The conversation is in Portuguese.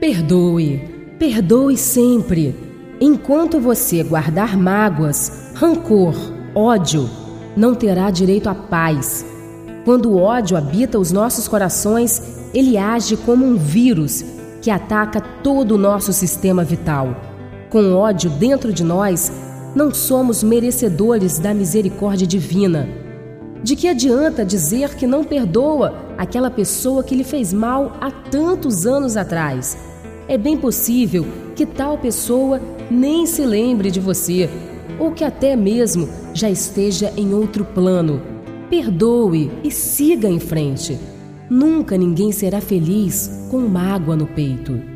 Perdoe, perdoe sempre. Enquanto você guardar mágoas, rancor, ódio, não terá direito à paz. Quando o ódio habita os nossos corações, ele age como um vírus que ataca todo o nosso sistema vital. Com ódio dentro de nós, não somos merecedores da misericórdia divina. De que adianta dizer que não perdoa aquela pessoa que lhe fez mal há tantos anos atrás? É bem possível que tal pessoa nem se lembre de você, ou que até mesmo já esteja em outro plano. Perdoe e siga em frente. Nunca ninguém será feliz com mágoa no peito.